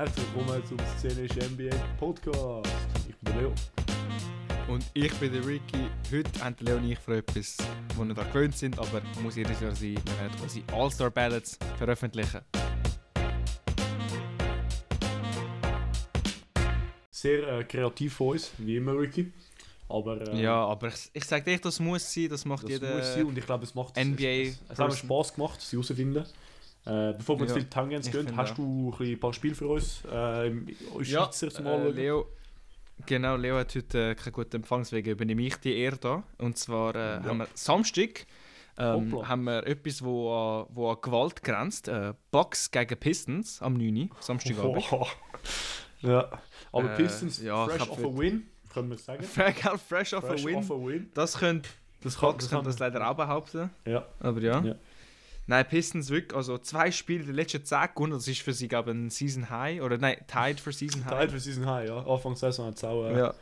Herzlich willkommen zum Szenisch NBA Podcast. Ich bin der Leo. Und ich bin der Ricky. Heute haben Leo und ich für etwas, wo wir da gewöhnt sind, aber muss jedes Jahr sein. Wir werden unsere All-Star Ballads veröffentlichen. Sehr äh, kreativ von uns, wie immer, Ricky. Aber äh, Ja, aber ich, ich sage dir, das muss sein, das macht das jeder. muss sein und ich glaube, es macht NBA Es, es, es hat. Spaß gemacht, sie herauszufinden. Äh, bevor wir Ja, zu viel Tangents gehen, hast auch. du ein, paar Spiele für uns? Äh, im Ja, zum äh? Leo, genau, Leo hat heute äh, keinen guten Empfang, deswegen übernehme ich die Ehre da. Und zwar äh, Ja. haben wir Samstag ähm, haben wir etwas, wo, an- wo an Gewalt grenzt. Äh, Bucks gegen Pistons am 9. Uhr, Samstagabend. Oh. Ja, aber Äh, Pistons ja, fresh off a win, können wir sagen. Fresh, fresh off Fresh a win. off a win. Das könnte Das Bucks kann- können das leider auch behaupten. Ja, Aber ja. Ja. Nein, Pistons wirklich, also zwei Spiele, die letzten 10 gewonnen, das ist für sie, glaube ich, ein Season High. Oder nein, tied für Season High. Teil für Season High, ja. Anfang der Saison hat es auch. Äh, Ja.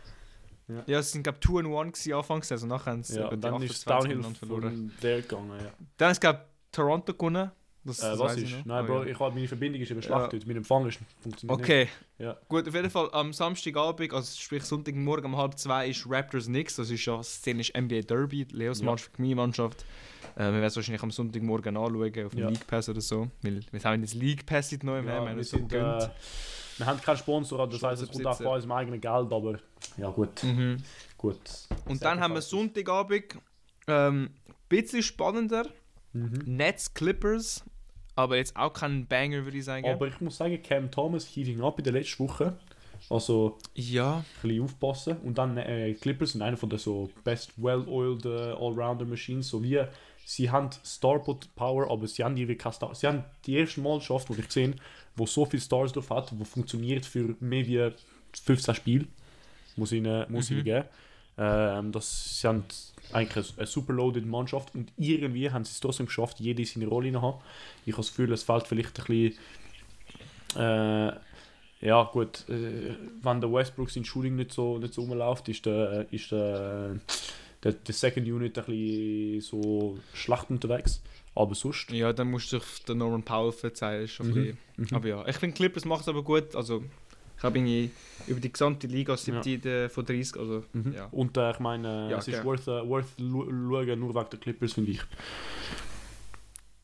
Ja. Ja, es sind, glaube ich, 2 and 1 gewesen anfangs, also nachher haben sie ja, und dann ist es 28 Downhill verloren. der gegangen, ja. Dann ist, glaube ich, Toronto gewonnen. Das, Äh, das was ist? Nein, Oh, Bro, ja. ich hab, meine Verbindung ist eben schlecht Ja. Mein Empfang ist, funktioniert Okay, Ja. gut, auf jeden Fall am Samstagabend, also sprich Sonntagmorgen um halb zwei ist Raptors Knicks, das ist ja szenisch NBA Derby, Leos Ja. Mannschaft gegen meine Mannschaft. Äh, wir werden es wahrscheinlich am Sonntagmorgen anschauen, auf dem Ja. League Pass oder so, weil wir haben jetzt League Pass nicht neu Ja, wir haben wir, sind, äh, wir haben keinen Sponsor, das heisst, es kommt auch von unserem eigenen Geld, aber ja gut. Mhm. gut. Und dann haben wir Sonntagabend, ähm, bisschen spannender, Mhm. Nets Clippers, aber jetzt auch kein Banger, würde ich sagen. Aber ich muss sagen, Cam Thomas heating up in der letzten Woche. Also ja, ein bisschen aufpassen. Und dann äh, Clippers sind einer von der so best well-oiled äh, Allrounder-Machines. So wie sie haben Starport Power, aber sie haben irgendwie keine Star. Sie haben die erste Mannschaft, die ich gesehen wo so viele Stars drauf hat, wo funktioniert für mehr wie 15 Spiele. Muss ich ihnen, muss ihnen geben. Ähm, das, sie haben eigentlich eine, eine super loaded Mannschaft und irgendwie haben sie es trotzdem geschafft, jede seine Rolle zu haben. Ich habe das Gefühl, es fällt vielleicht ein bisschen. Äh, ja, gut, äh, wenn der Westbrook sein Shooting nicht so, nicht so rumläuft, ist der, ist der, der, der Second Unit ein bisschen so schlecht unterwegs. Aber sonst. ja, dann musst du auf den Norman Powell verzeihen. ist Mhm. Mhm. Aber ja, ich finde Clippers macht es aber gut. Also, ich habe irgendwie über die gesamte Liga 17 von 30. Also, Mhm. ja. Und äh, ich meine, Ja, es ist okay. worth, äh, worth lu- schauen, nur wegen der Clippers, finde ich.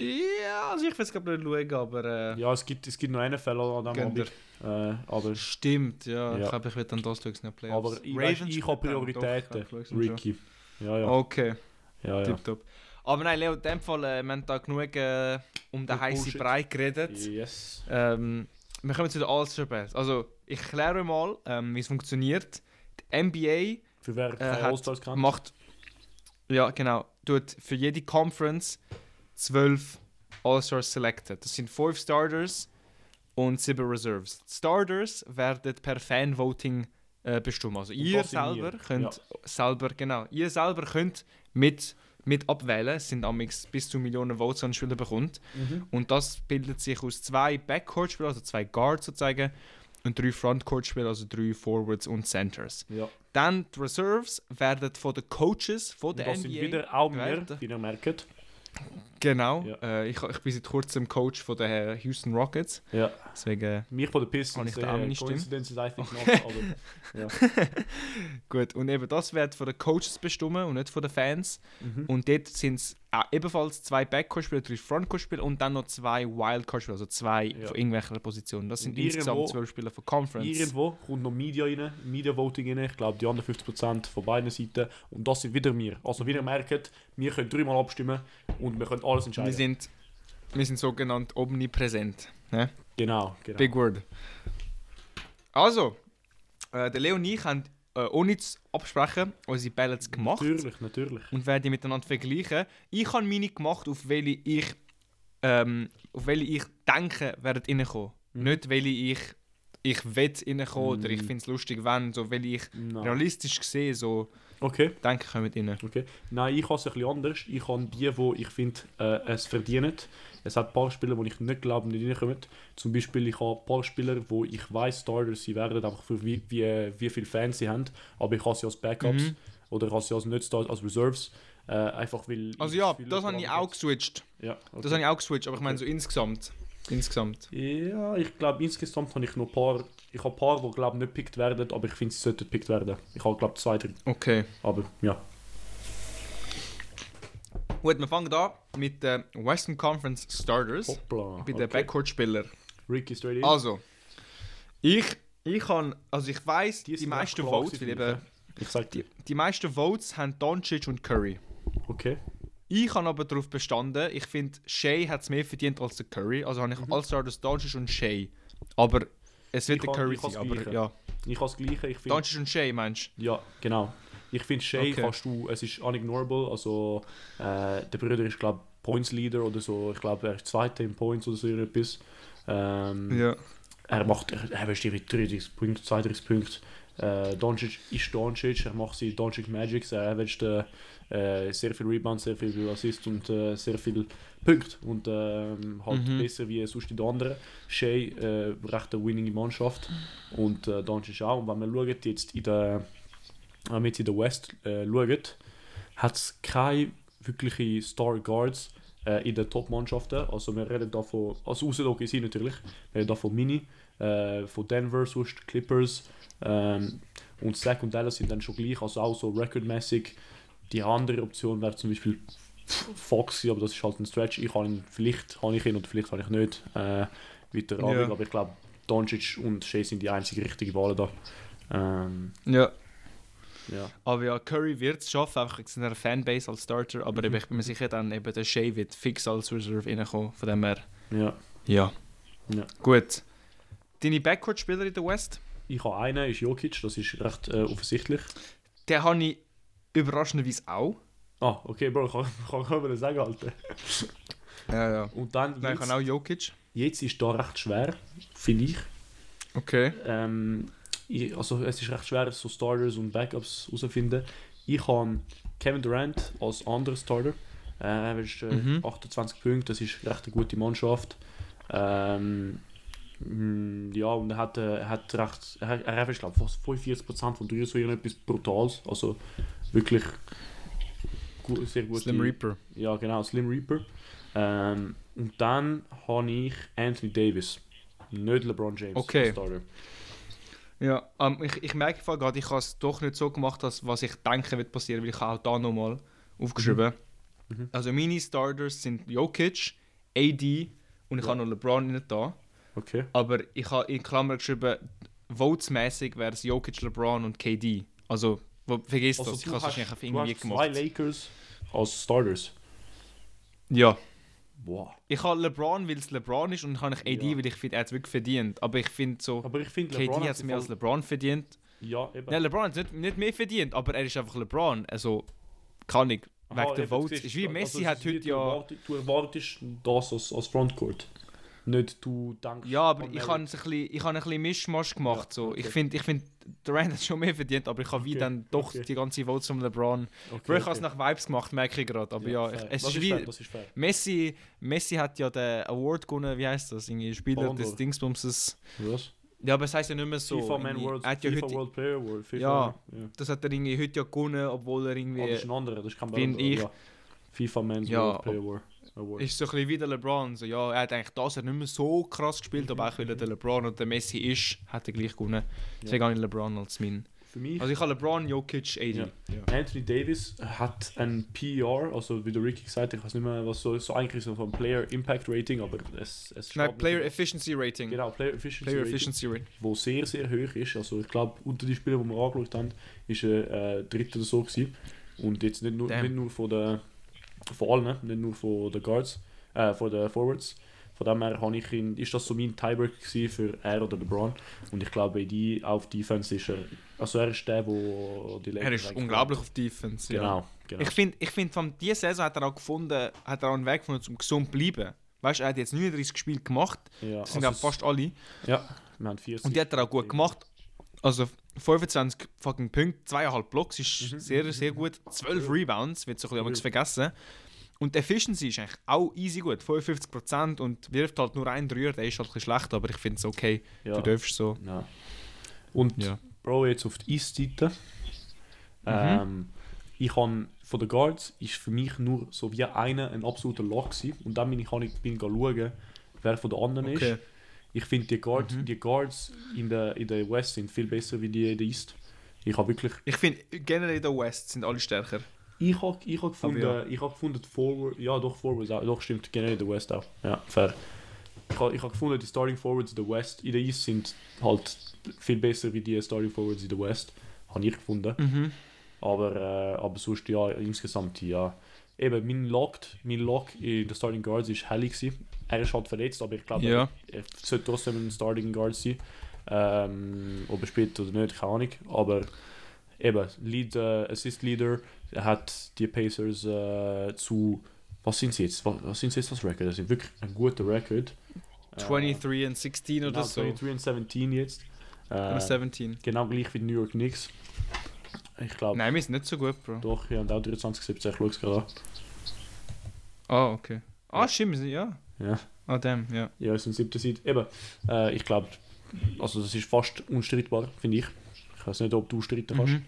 Ja, also ich will es glaube nicht schauen, aber. Äh, Ja, es gibt, es gibt noch einen Fall an Gönnt Abend. Äh, aber Stimmt, ja. Ja. Ich glaube, ich will dann das schauen, nicht Playoffs. aber ich, weiss, ich habe dann. Prioritäten, Doch, ich Ricky. Ja, ja. Okay, ja, ja. tipptopp. Aber nein, Leo, in dem Fall, äh, wir haben da genug äh, um den Mit heißen. Brei geredet. Yes. Ähm, wir kommen zu den All-Star Battles. Also, ich erkläre mal, ähm, wie es funktioniert. Die NBA Für wer äh, hat- macht, ja genau, tut für jede Conference zwölf All-Stars selected. Das sind fünf Starters und sieben Reserves. Die Starters werden per Fan-Voting äh, bestimmt. Also ihr das selber wir. könnt selber, genau, ihr selber könnt mit, mit abwählen. Es sind amix bis zu Millionen Votes an Spieler bekommt. Mhm. Und das bildet sich aus zwei Backcourt-Spielern, also zwei Guards sozusagen, und drei Frontcourt-Spieler, also drei Forwards und Centers. Ja. Dann die Reserves werden von den Coaches von Und der das NBA. sind wieder auch gewählt. wie ihr merkt. Genau. Ja. Äh, ich, ich bin seit kurzem Coach von den Houston Rockets. Ja. Deswegen Mich von der Pistons, ich da auch äh, meine Stimme? Not, aber ja. gut. Und eben das wird von den Coaches bestimmt und nicht von den Fans. Mhm. Und dort sind es auch ebenfalls zwei Backcourt-Spieler, drei Frontcourt-Spieler und dann noch zwei Wildcard-Spieler, also zwei Ja. von irgendwelchen Positionen. Das sind irgendwo- insgesamt zwölf Spieler von Conference. Irgendwo kommt noch Media rein, Media Voting rein. Ich glaube, die anderen 50% von beiden Seiten. Und das sind wieder wir. Also, wie ihr merkt, wir können dreimal abstimmen und wir können alles entscheiden. Wir sind, wir sind sogenannt omnipräsent. Ne? genau, genau. Big word. Also, äh, der Leo und ich haben äh, ohne zu absprechen unsere Ballots gemacht Natürlich, natürlich. und werden die miteinander vergleichen. Ich habe meine gemacht, auf welche ich, ähm, auf welche ich denke, werden reinkommen. Mhm. Nicht, welche ich, ich will reinkommen oder ich Mhm. finde es lustig, wenn, so welche ich Nein. realistisch gesehen so Okay, denke, kommen rein. okay. Nein, ich habe es ein bisschen anders. Ich habe die, wo ich finde, äh, es verdienen. Es hat ein paar Spieler, die ich nicht glaube, nicht reinkommen. Zum Beispiel, ich habe ein paar Spieler, wo ich weiß, Starters sie werden, einfach für wie, wie, wie viele Fans sie haben. Aber ich habe sie als Backups Mhm. oder ich habe sie als nicht Stars, als Reserves. Äh, einfach weil Also ja, das habe, ich auch geswitcht. Ja, okay. Das habe ich auch geswitcht, aber ich meine so insgesamt. Insgesamt? Ja, ich glaube insgesamt habe ich noch ein paar, ich habe ein paar, die glaube nicht gepickt werden, aber ich finde, sie sollten gepickt werden. Ich habe glaube zwei drin, Okay. aber ja. Gut, wir fangen an mit den Western Conference Starters. Hoppla. Bei den okay. Backcourt-Spielern. Ricky straight in. Also, ich, ich kann, also ich weiß, die, sind meisten Votes, weil eben. Ich sag dir. die, die meisten Votes haben Doncic und Curry. Okay. Ich habe aber darauf bestanden, ich finde, Shea hat es mehr verdient als der Curry. Also habe ich All-Stars Doncic und Shea. Aber es wird Mhm. Ich der Curry sein. Aber ja, Ich habe das Gleiche. Ich finde, Doncic und Shea meinst ja, genau. Ich finde, Shay Okay. kannst du, es ist unignorable. Also, äh, der Bruder ist, glaube ich, Points Leader oder so. Ich glaube, er ist Zweiter in Points oder so etwas. Ähm? Ja. Er macht, er, er bestimmt mit 30 Punkte, 32 Punkte. Äh, Doncic ist Doncic, er macht sie Doncic Magics, er averaged äh, sehr viel Rebounds, sehr viel Assists und äh, sehr viel Punkte und ähm, halt Mhm. besser wie sonst die anderen. Shea, äh, recht eine winning Mannschaft und äh, Doncic auch. Und wenn man schaut, jetzt in der, wenn man jetzt in der West äh, schaut, hat es keine wirkliche Star Guards äh, in den Top-Mannschaften. Also wir reden da von, also außer OKC natürlich, wir reden da von Mini, äh, von Denver, sonst Clippers ähm, und Zach und Dallas sind dann schon gleich, also auch so recordmäßig. Die andere Option wäre zum Beispiel Fox, gewesen, aber das ist halt ein Stretch. Ich habe ihn, vielleicht habe ich ihn oder vielleicht habe ich nicht äh, weiter Ja. aber ich glaube Doncic und Shea sind die einzige richtige Wahlen da. Ähm, ja. ja. Aber ja, Curry wird es schaffen, einfach in seiner Fanbase als Starter. Aber Mhm. ich bin mir sicher, dann eben der Shea wird fix als Reserve reinkommen. Von dem her, ja. ja. Ja. Gut. Deine Backcourt-Spieler in der West? Ich habe einen, ist Jokic, das ist recht äh, offensichtlich. Den habe ich überraschenderweise auch. Ah, okay, Bro, ich kann, kann, kann man sagen, Alter. Ja, ja. Und dann, Nein, jetzt, habe auch Jokic. jetzt ist da recht schwer, finde ich. Okay. Ähm, ich. Also es ist recht schwer, so Starters und Backups herauszufinden. Ich habe Kevin Durant als anderer Starter. Äh, er ist äh, Mhm. 28 Punkte, das ist recht eine gute Mannschaft. Ähm, mm, ja, und er hat, äh, er hat recht, er, er averaged, glaube ich, fast 45% von Dreier, so irgendetwas Brutales. Also wirklich gut, sehr gut. Slim Reaper. Ja, genau, Slim Reaper. Ähm, und dann habe ich Anthony Davis, nicht LeBron James Okay. Starter. Ja, ähm, ich, ich merke gerade, ich habe es doch nicht so gemacht, als was ich denke wird passieren, weil ich auch da nochmal aufgeschrieben. Mhm. Also meine Starters sind Jokic, AD und ich Ja. habe noch LeBron nicht da. Okay. Aber ich habe in Klammer geschrieben, votesmäßig wäre es Jokic, LeBron und KD. Also, wo, vergiss das, ich habe es wahrscheinlich auf irgendwie hast zwei gemacht. Lakers als Starters. Ja. Wow. Ich habe LeBron, weil es LeBron ist und ich habe AD, Ja. weil ich finde, er hat es wirklich verdient. Aber ich finde so, Aber ich finde, KD hat es mehr als LeBron verdient. Ja, eben. Nein, LeBron hat es nicht, nicht mehr verdient, aber er ist einfach LeBron. Also, kann ich. Aha, wegen der Votes. Ist wie du, Messi also, hat heute ja. erwartest- Du erwartest das als, als Frontcourt. Nicht du denkst... Ja, aber ich habe ein bisschen, ich habe ein bisschen Mischmasch gemacht. Ja, so. okay. Ich finde, ich find, Durant hat schon mehr verdient, aber ich habe wie Okay, dann doch okay. die ganze Votes von LeBron. Okay, Bro, ich habe es nach Vibes gemacht, merke ich gerade. Aber ja, ich, fair. es das ist wie. fair, das ist fair. Messi, Messi hat ja den Award gewonnen, wie heißt das? Irgendwie Spieler Ballon des. Dingsbumses. Was? Ja, aber es heisst ja nicht mehr so. FIFA Man World, hat ja FIFA heute, World Player Award. FIFA, Ja. ja. das hat er irgendwie heute ja gewonnen, obwohl er irgendwie. Ah, das ist ein anderer, das ist kein Ballon ich- Ja. FIFA Men's Ja, World Player Award. Award. ist so ein bisschen wie der LeBron. So, ja, er hat eigentlich das hat nicht mehr so krass gespielt, aber auch weil er der LeBron und der Messi ist, hat er gleich gewonnen. Deswegen habe ich LeBron als mein. Für mich, Also ich habe LeBron, Jokic, AD. Ja. Anthony Davis hat ein PER, also wie der Ricky gesagt hat, ich weiß nicht mehr, was so, so eigentlich so ein Player Impact Rating, aber es, es Nein, Player Efficiency Rating. Genau, Player Efficiency Player Rating. Efficiency Rating. wo sehr, sehr hoch ist. Also ich glaube, unter den Spielern, die wir angeschaut haben, ist er äh, dritter oder so gewesen. Und jetzt nicht nur, Damn. nicht nur von der von allen, nicht nur von den Guards, äh, von den Forwards. Von dem her habe ich ihn, ist das so mein Tiebreak für er oder LeBron. Und ich glaube, die auf Defense ist er, also er ist der, wo die Er Lakers ist eigentlich- unglaublich auf Defense. Ja. Genau, genau. Ich finde, ich find, von dieser Saison hat er auch gefunden, hat er auch einen Weg gefunden, um gesund zu bleiben. Weißt du, er hat jetzt 39 Spiele gemacht, ja, das sind also auch fast alle. Ja, wir haben 40. Und die hat er auch gut gemacht. Also 25 fucking Punkte, 2,5 Blocks ist Mhm, sehr, sehr gut. 12 Rebounds, wird so ein bisschen vergessen. Und die Efficiency ist eigentlich auch easy gut, 55% und wirft halt nur einen Dreier, der ist halt ein bisschen schlecht, aber ich finde es okay. Ja. Du darfst so. Ja. Und Ja. Bro, jetzt auf die East-Seite. Mhm. Ähm, ich habe von den Guards ist für mich nur so wie einer ein absoluter Lock gewesen. Und dann bin ich, habe ich bin schauen, wer von den anderen Okay. ist. Ich finde die, Guard, Mhm. die Guards in der, in der West sind viel besser wie die in der East. Ich habe wirklich Ich finde, generell in der West sind alle stärker. Ich habe ich hab gefunden, ja. ich hab gefunden, die Forward, ja doch, Forwards auch, doch stimmt, generell in der West auch. Ja, fair. Ich habe ich hab gefunden, die Starting Forwards in der West, in der East sind halt viel besser wie die Starting Forwards in der West. Habe ich gefunden. Mhm. Aber, äh, aber sonst, ja, insgesamt, ja. Eben, mein Lock, mein Lock in der Starting Guards ist Helly gewesen. Er ist halt verletzt, aber ich glaube, Ja. er, er sollte trotzdem ein Starting Guard sein. Ähm, ob er spielt oder nicht, keine Ahnung. Aber eben, Lead, äh, Assist Leader, er hat die Pacers äh, zu. Was sind sie jetzt? Was, was sind sie jetzt als Record? Das ist wirklich ein guter Record. Äh, 23 und 16 oder genau, so. 23 und 17 jetzt. Äh, Oder 17. genau gleich wie New York Knicks. Ich glaube, Nein, wir sind nicht so gut, Bro. doch, ja, und auch 23, 17, ich schaue es gerade an. Ah, okay. Ah, Ja. stimmt, ja. Ja. Ah, damn, ja. Ja, es sind siebte Seite. Eben, äh, ich glaube, also das ist fast unstreitbar, finde ich. Ich weiß nicht, ob du streiten kannst, Mhm.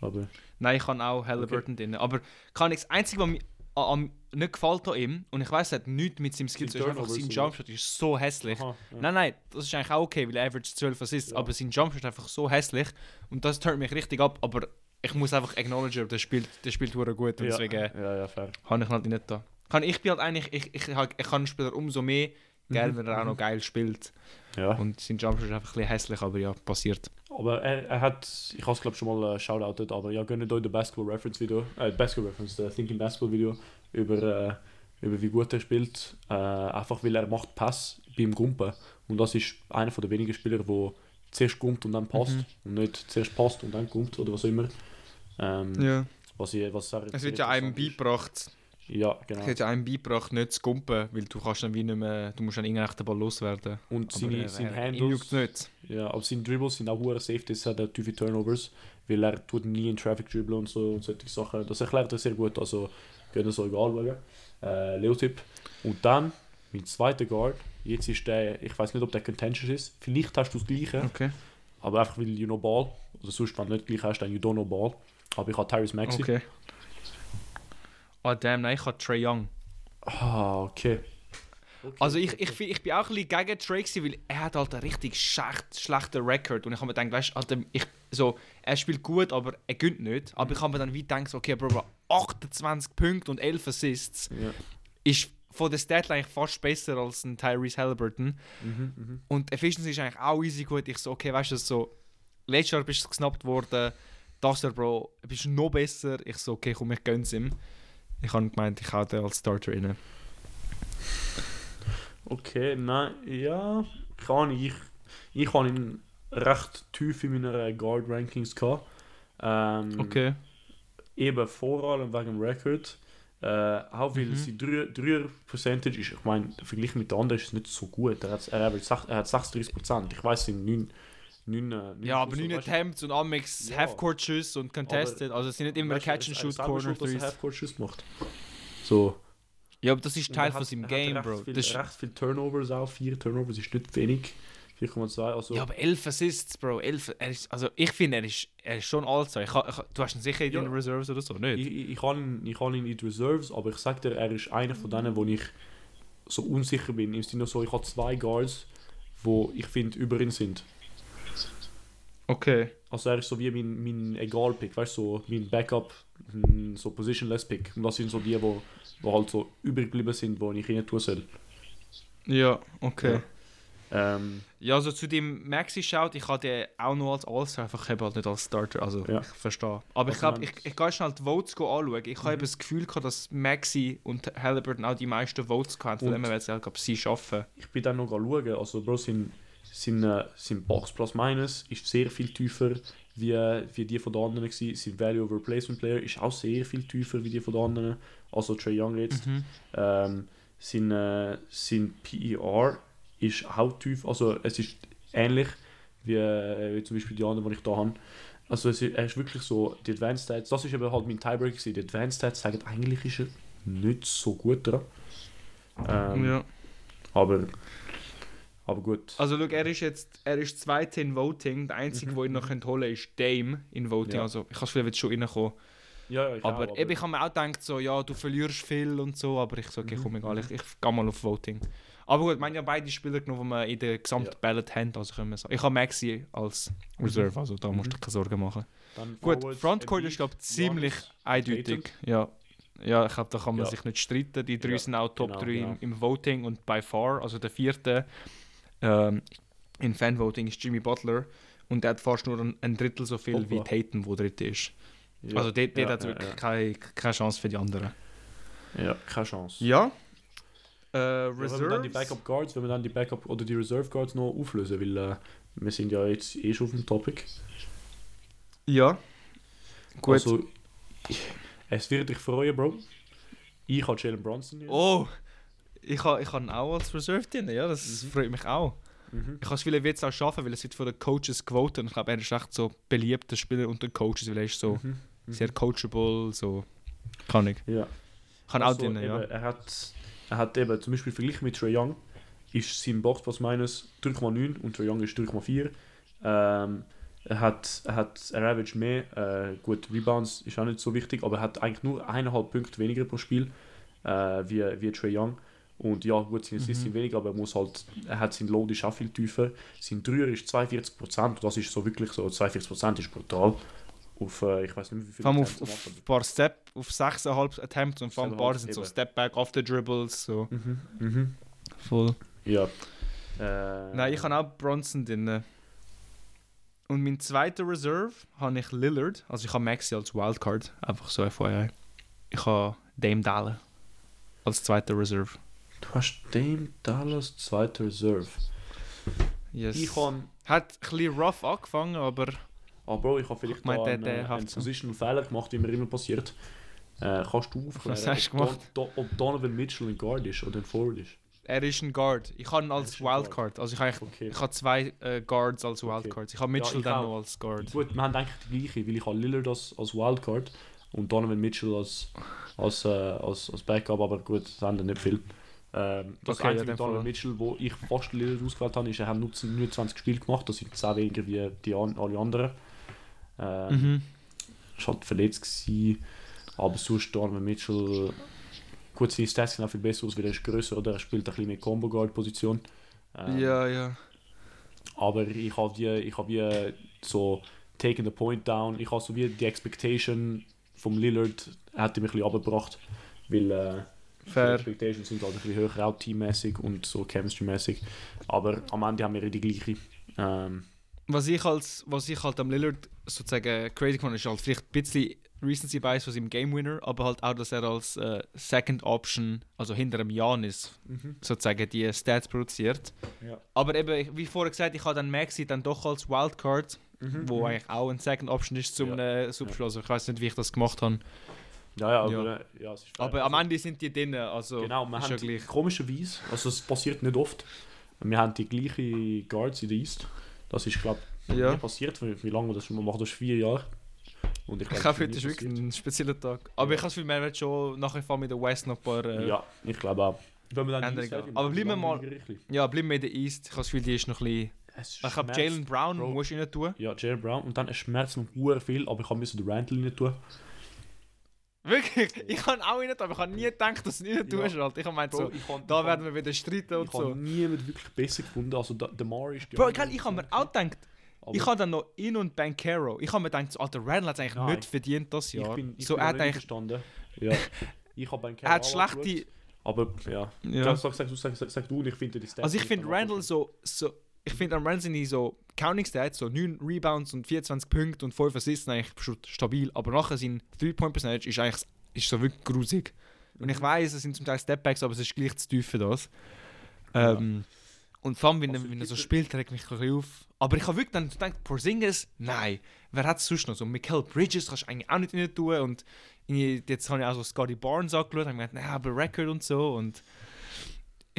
aber Nein, ich kann auch Halliburton drin. Aber kann ich das Einzige, was mir an, nicht gefällt an ihm, und ich weiß, er hat nichts mit seinem Skill zu tun, ist einfach sein Jumpshot ist so hässlich. Aha, ja. Nein, nein, das ist eigentlich auch okay, weil er average 12 Assists, Ja. aber sein Jumpshot ist einfach so hässlich und das turnt mich richtig ab, aber ich muss einfach acknowledgen, der spielt, der spielt gut und ja, deswegen ja, ja, fair. habe ich halt nicht da. Kann, ich bin halt eigentlich, ich, ich, ich, ich kann einen Spieler umso mehr gerne, Mhm, wenn er auch noch geil spielt. Ja. Und sein Jumpshot ist einfach ein bisschen hässlich, aber ja, passiert. Aber er, er hat, ich habe es glaube schon mal äh, shoutoutet, aber ja, gönnt euch den Basketball Reference Video, äh, Basketball Reference, der Thinking Basketball Video über, äh, über wie gut er spielt. Äh, einfach weil er macht Pass beim Gumpen. Und das ist einer von den wenigen Spieler, der zuerst gumpt und dann passt. Mhm. Und nicht zuerst passt und dann gumpt oder was auch immer. Ähm, Ja. was ich, was Es wird ja einem beigebracht, Ja, genau. wird ja einem beigebracht, nicht zu gumpen, weil du kannst dann wie nicht mehr, du musst dann irgendwann den Ball loswerden. Und Aber seine, äh, seine Handles, nicht. ja, aber seine Dribbles sind auch hure safe, das hat er tiefe Turnovers, weil er tut nie in Traffic dribbeln und so und solche Sachen. Das erklärt er sehr gut, also könnt ihr es euch anschauen. Äh, Leo-Tipp. Und dann, mein zweiter Guard, jetzt ist der, ich weiß nicht, ob der contentious ist, vielleicht hast du das gleiche, Okay. aber einfach weil you know ball, oder sonst, wenn du nicht gleich hast, dann you don't know ball. Aber ich habe Tyrese Maxey. Okay. Ah, damn, nein, ich habe Trey Young. Ah, okay. okay. Also ich, ich, ich bin auch ein bisschen gegen Trey, gewesen, weil er hat halt einen richtig schlecht, schlechten Rekord und ich habe mir gedacht, weißt, Alter, ich, so, er spielt gut, aber er gönnt nicht. Aber ich habe mir dann wie gedacht, so, okay, Bro, Bro, 28 Punkte und 11 Assists Ja. ist von der Statline eigentlich fast besser als ein Tyrese Halliburton. Mhm, mhm. Und Efficiency ist eigentlich auch easy gut. Ich so, okay, weißt du, so, letztes Jahr bist du gesnappt worden, das Jahr, Bro, bist du noch besser. Ich so, okay, komm, ich gönn's ihm. Ich habe gemeint, ich hau den als Starter rein. Okay, nein, ja, kann ich. Ich habe ihn recht tief in meiner äh, Guard Rankings gehabt. Ähm, Okay. Eben vor allem wegen dem Record. Äh, auch weil Mhm. sein Dreier- Dreier-Percentage ist, ich meine, verglichen mit den anderen ist es nicht so gut. Er hat, er hat 36%. Ich weiß, sind 9. 9, äh, 9 Ja, aber Schuss, 9 weißt du. Attempts und Amex Ja. Half-Court-Schüsse und Contested. also es sind nicht immer Weißt du, Catch and er ist Shoot selber Corner schuld, dass er Threes. Half-Court-Schuss macht. So. Ja, aber das ist Teil von seinem Game, recht Bro. Viel, Das recht viel Turnovers auch. 4 Turnovers ist nicht wenig. 4,2. Also, ja, aber 11 Assists, Bro. 11, er ist, also ich finde, er ist, er ist schon allzeit. Du hast ihn sicher in Ja. den Reserves oder so, nicht? Ich, ich, kann ihn, ich kann ihn in die Reserves, aber ich sag dir, er ist einer von denen, wo ich so unsicher bin. Im Sinne so, ich habe zwei Guards, wo ich finde über ihn sind. Okay. Also er ist so wie mein, mein Egal-Pick, weißt du, so mein Backup, so Positionless-Pick. Und das sind so die, wo, wo halt so übrig geblieben sind, wo ich rein tun soll. Ja, okay. Ja. Ähm, Ja, also zu dem Maxi schaut, ich hatte den auch noch als All-Star, einfach eben halt nicht als Starter, also Ja. ich verstehe. Aber ich Also glaube, man- ich, ich gehe schnell die Votes anschauen. Ich habe Mhm. eben das Gefühl gehabt, dass Maxi und Halliburton auch die meisten Votes hatten, von dem her werden sie halt, glaub, sie schaffen. ich bin dann noch schauen, also Bro, sein, sein, äh, sein Box Plus Minus ist sehr viel tiefer wie, wie die von den anderen gewesen. Sein Value over Replacement Player ist auch sehr viel tiefer wie die von den anderen. Also Trey Young jetzt. Mhm. Ähm, sein, äh, sein PER ist auch tief, also es ist ähnlich wie, äh, wie zum Beispiel die anderen, die ich da habe. Also es ist, er ist wirklich so, die Advanced Stats, das ist eben halt mein Tiebreaker gewesen. die Advanced Stats sagen, eigentlich ist er nicht so gut dran. Ähm, Ja. aber, aber gut. Also schau, er ist jetzt, er ist Zweiter in Voting. Der einzige, Mhm. der ihn noch holen könnte, ist Dame in Voting. Ja. Also ich kann es vielleicht schon reinkommen. Ja, ja, ich aber auch, eben, ich habe mir auch gedacht, so, ja, du verlierst viel und so, aber ich so, okay, Mhm, komm, egal, ich, ich gehe mal auf Voting. Aber gut, wir haben ja beide Spieler genommen, die wir in der gesamten Ja. Ballot haben, also können wir sagen. Ich habe Maxi als Reserve, also da musst du Mhm. keine Sorgen machen. Dann Gut, Frontcourt ist, glaube ich, ziemlich eindeutig. Ja. ja, ich glaube, da kann man Ja. sich nicht streiten. Die drei Ja, sind auch Top genau, 3 genau. im, im Voting und by far, also der vierte ähm, in Fanvoting ist Jimmy Butler und der hat fast nur ein, ein Drittel so viel wie Hoppa. Tatum, wo dritte ist. Ja, Also dort, dort ja, hat wirklich ja. Keine, keine Chance für die anderen. Ja, keine Chance. Ja. Äh, wenn wir dann die. Backup Guards, wenn wir dann die Backup oder die Reserve Guards noch auflösen, weil äh, wir sind ja jetzt eh schon auf dem Topic. Ja. Gut. Also, es wird dich freuen, Bro. Ich habe Jalen Bronson. hier. oh, ich habe ich ihn auch als Reserve drin, ja, das Mhm. freut mich auch. Mhm. Ich kann es viele jetzt auch schaffen, weil es wird von den Coaches gewotet und ich glaube, er ist echt so beliebter Spieler unter den Coaches, weil er ist so Mhm. Mhm. sehr coachable, so kann ich. Ja. Kann Also, auch drin, eben, ja. Er hat, er hat eben zum Beispiel verglichen mit Trae Young, ist sein Boxpass minus 3,9 und Trae Young ist 3,4. Ähm, er hat, er hat er average mehr, äh, gut, Rebounds ist auch nicht so wichtig, aber er hat eigentlich nur eineinhalb Punkte weniger pro Spiel äh, wie, wie Trae Young. Und ja, gut, seine Assists Mhm. sind weniger, aber er muss halt, er hat sein Load ist auch viel tiefer. Sein Dreier ist 42% und das ist so wirklich so, 42% ist brutal. Auf, äh, ich weiß nicht wie viel Vor allem auf, auf ein paar Step, auf 6,5 Attempts und vor allem ein paar 6,5 sind so eben. Step Back, off the Dribbles, so. Mhm, mhm. Voll. Ja. Äh, Nein, ich habe auch Bronson drin. Und mein zweiter Reserve habe ich Lillard, also ich habe Maxi als Wildcard, einfach so FYI. Ich habe Dame Dalle als zweiter Reserve. Du hast den Dallas zweiter Reserve. Yes. Ich kann. Hat ein bisschen rough angefangen, aber Ah, Bro, ich habe vielleicht Ich der- einen, einen. Positional Fehler gemacht, wie mir immer passiert. Äh, kannst du aufklären, Was hast du ob gemacht? Don- Don- ob Donovan Mitchell ein Guard ist oder ein Forward ist? er ist ein Guard. Ich habe ihn als. Wildcard. Also ich habe, Okay. ich habe zwei äh, Guards als Wildcards. Ich habe Mitchell ich dann auch. noch als Guard. Gut, wir haben eigentlich die gleiche, weil ich habe Lillard als, als Wildcard und Donovan Mitchell als, als, äh, als, als Backup, aber gut, das haben nicht viel. Ähm, das Okay, ja, Einzige dann mit Donovan. Mitchell, wo ich fast Lillard ausgewählt habe, ist, er hat nur 29 Spiele gemacht, das sind 10 weniger wie die an, alle anderen. Ähm, Mhm. ist halt verletzt gewesen, aber sonst Donovan Mitchell, gut, seine Stats sehen auch viel besser aus, weil er ist grösser oder er spielt ein bisschen mehr Combo Guard Position. Ähm, Ja, ja. aber ich habe wie, ich habe wie so taken the point down. Ich habe so wie die Expectation vom Lillard hat mich ein bisschen abgebracht, weil äh, die Fair. Expectations sind halt ein bisschen höher, auch teammäßig und so chemistry-mäßig. Aber am Ende haben wir die gleiche. Ähm, Was ich, als, was ich halt am Lillard sozusagen crazy fand, ist halt vielleicht ein bisschen Recency Bias von seinem Game Winner, aber halt auch, dass er als äh, Second Option, also hinter dem Janis, sozusagen die Stats produziert. Ja. Aber eben, wie vorher gesagt, ich habe dann Maxi dann doch als Wildcard, Mhm. wo eigentlich auch ein Second Option ist zum äh, Subspiel. Also ich weiß nicht, wie ich das gemacht habe. Ja, ja, aber äh, ja, es ist fair. Aber am Ende sind die drin, also Genau, wir haben ja gleich. komischerweise, also es passiert nicht oft, wir haben die gleichen Guards in der East. Das ist, glaube ich, Ja. nie passiert. Wie, wie lange wir das schon machen? Das ist vier Jahre. Und Ich glaub, glaube, das heute ist wirklich passiert. ein spezieller Tag. Aber Ja. ich habe wir werden schon nachher vor mit der West noch ein paar... Äh, Ja, ich glaube auch. Wenn wir dann East haben. Aber bleiben wir mal-. Ja, bleiben wir in der East. Ich habe das Gefühl, die ist noch ein bisschen... Ich schmerzt- Jalen Brown Bro. musst du rein tun. Ja, Jalen Brown. Und dann es schmerzt mir hure viel, aber ich habe müssen den Randall rein tun. Wirklich? Ich habe auch tun, aber ich habe nie gedacht, dass du Ja. tust. Alter. Ich habe gemeint, so, ich habe da werden wir wieder streiten und ich habe so. niemand wirklich besser gefunden. Also der, der Mar ist Bro, gell, ich habe mir auch gedacht, Aber ich habe dann noch ihn und Bankero. Ich habe mir gedacht, so, Alter, Randall hat es eigentlich Nein. nicht verdient das ich Jahr. bin, ich so, bin er hat nicht eigentlich... einverstanden. Ja. Ich habe einen Er hat schlechte... Aber ja. Ja. ja. Sag, sag, du, sag, sag, sag du und ich finde die Stats Also ich nicht finde Randall so, so ich finde an Randall sind die so Counting Stats, so 9 Rebounds und 24 Punkte und 5 Assists eigentlich schon stabil, aber nachher sein 3-Point Percentage ist eigentlich ist so wirklich grusig. Und ich weiß, es sind zum Teil Stepbacks, aber es ist gleich zu tief für das. Ähm, Und vor allem, wenn, Also er, wenn er so spielt, regt mich ein bisschen auf. Aber ich habe wirklich dann gedacht, Porzingis, nein. Wer hat es sonst noch? So Michael Bridges kannst du eigentlich auch nicht rein tun. Und jetzt habe ich auch so Scotty Barnes angeschaut und gedacht, nein, aber Record und so. Und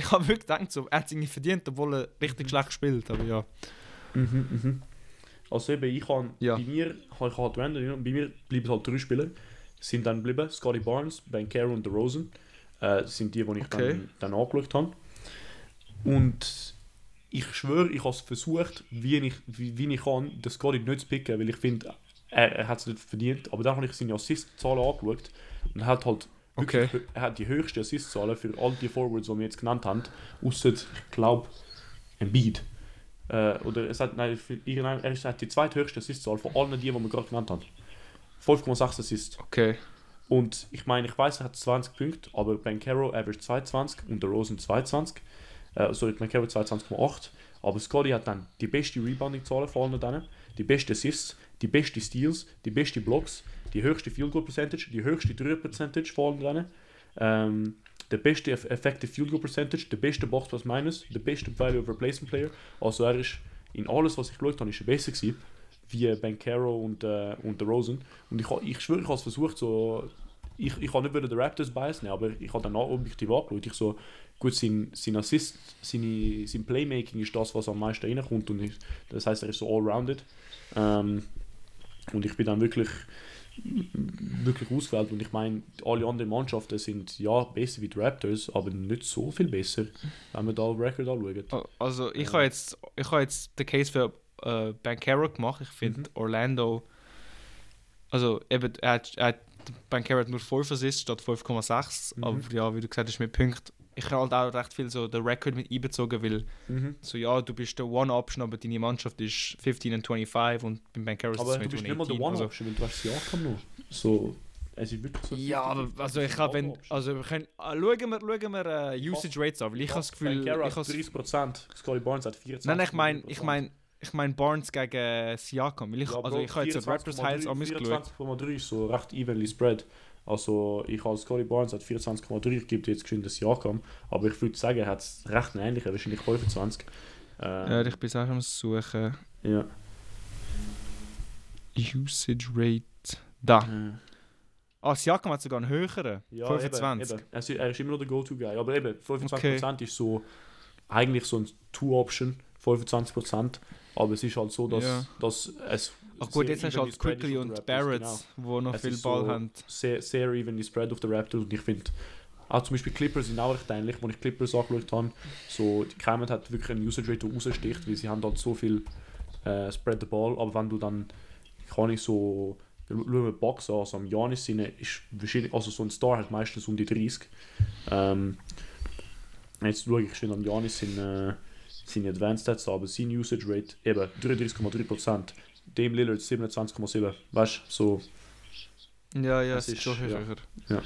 ich habe wirklich gedacht, so, er hat es irgendwie verdient, obwohl er richtig schlecht spielt. Aber ja. Mhm, mhm. Also eben, ich habe Ja. bei mir, habe ich halt Randall, und bei mir bleiben halt drei Spieler. Sind dann geblieben, Scotty Barnes, Bankero und Rosen. Äh, das sind die, die ich Okay. dann, dann angeschaut habe. Und ich schwöre, ich habe es versucht, wie ich, wie, wie ich kann, den Scotty nicht zu picken, weil ich finde, er, er hat es nicht verdient, aber dann habe ich seine Assist-Zahlen angeschaut und er hat halt Okay. er hat die höchste Assist-Zahlen für all die Forwards, die wir jetzt genannt haben, außer, ich glaube, Embiid. Äh, oder es hat, nein, für, er hat die zweithöchste Assist-Zahl von allen die, die wir gerade genannt haben. 5,6 Assists. Okay. Und ich meine, ich weiß, er hat 20 Punkte, aber Ben Caro average 22 und der Rosen 22. Äh, sorry, Ben Caro 22,8. Aber Scotty hat dann die beste Rebounding-Zahl von allen denen, die beste Assists, die beste Steals, die beste Blocks, die höchste Field Goal Percentage, die höchste Dreier Percentage allen denen, ähm, der beste Eff- Effective Field Goal Percentage, der beste Box Plus Minus, der beste Value of Replacement Player. Also er ist in alles, was ich geschaut habe, ist er besser gewesen, wie Caro und, äh, und der Rosen. Und ich, ich schwöre, ich habe es versucht, so ich, ich habe nicht den Raptors Bias nehmen, aber ich habe dann auch objektiv angeschaut. Ich so, gut, sein, sein Assist, seine, sein Playmaking ist das, was am meisten reinkommt. Und ich, das heißt, er ist so allrounded. Ähm, und ich bin dann wirklich, wirklich ausgewählt. Und ich meine, alle anderen Mannschaften sind ja besser wie die Raptors, aber nicht so viel besser, wenn man da Record anschaut. Also ich habe jetzt, ich habe jetzt den Case für äh, Bankero gemacht. Ich finde Orlando, also eben, er hat, er hat Bankero nur 5 Assists statt 5,6. Mhm. Aber ja, wie du gesagt hast, mit Punkten. Ich habe halt auch recht viel so den Record mit einbezogen, weil Mhm. so ja, du bist der One-Option, aber deine Mannschaft ist 15 und 25 und beim Bankero ist es Aber du 20 bist nicht mal der 18. Also, One-Option, weil du hast Siakam noch. So, es ist wirklich so... ja, aber also ich habe, wenn, also wir können, ah, schauen wir, schauen wir äh, Usage Rates an, weil ich habe das Gefühl, habe hat 30%, Scotty Barnes hat 24%. Nein, nein, ich meine, ich meine, ich meine Barnes gegen äh, Siakam. Weil ich, Ja, also ich habe jetzt Raptors Highlights an mich geschaut. 24,3 ist so recht evenly spread. Also ich als Scotty Barnes hat 24,3, ich gebe dir jetzt geschwind das Siakam, aber ich würde sagen, er hat es recht ähnlich, wahrscheinlich 25. Ja, Ähm, ich bin auch am suchen. ja. Usage Rate. Da. Äh, Ah, Siakam hat sogar einen höheren. ja, 25. Eben, eben. Er, ist, er immer noch der Go-To-Guy, aber eben, 25% ist so eigentlich so ein Two-Option, 25%, aber es ist halt so, dass, Ja. dass es Ach gut, jetzt hast du halt Quickly und Barrett, genau. wo noch Es viel Ball so- haben. sehr, sehr evenly spread auf den Raptors und ich finde auch zum Beispiel Clippers sind auch recht ähnlich, als ich Clippers angeschaut habe, so, die Cayman hat wirklich einen Usage Rate, der raussticht, weil sie haben halt so viel äh, Spread the Ball, aber wenn du dann, kann ich so, schauen wir Box an, also am Janis Sinne ist wahrscheinlich, also so ein Star hat meistens um die 30. Ähm, jetzt schaue ich schon an Janis seine, seine Advanced Stats aber sein Usage Rate eben 33,3%. Dem Lillard 27,7. Weißt du, so. Ja, ja, Das es ist schon ja. höher. Ja.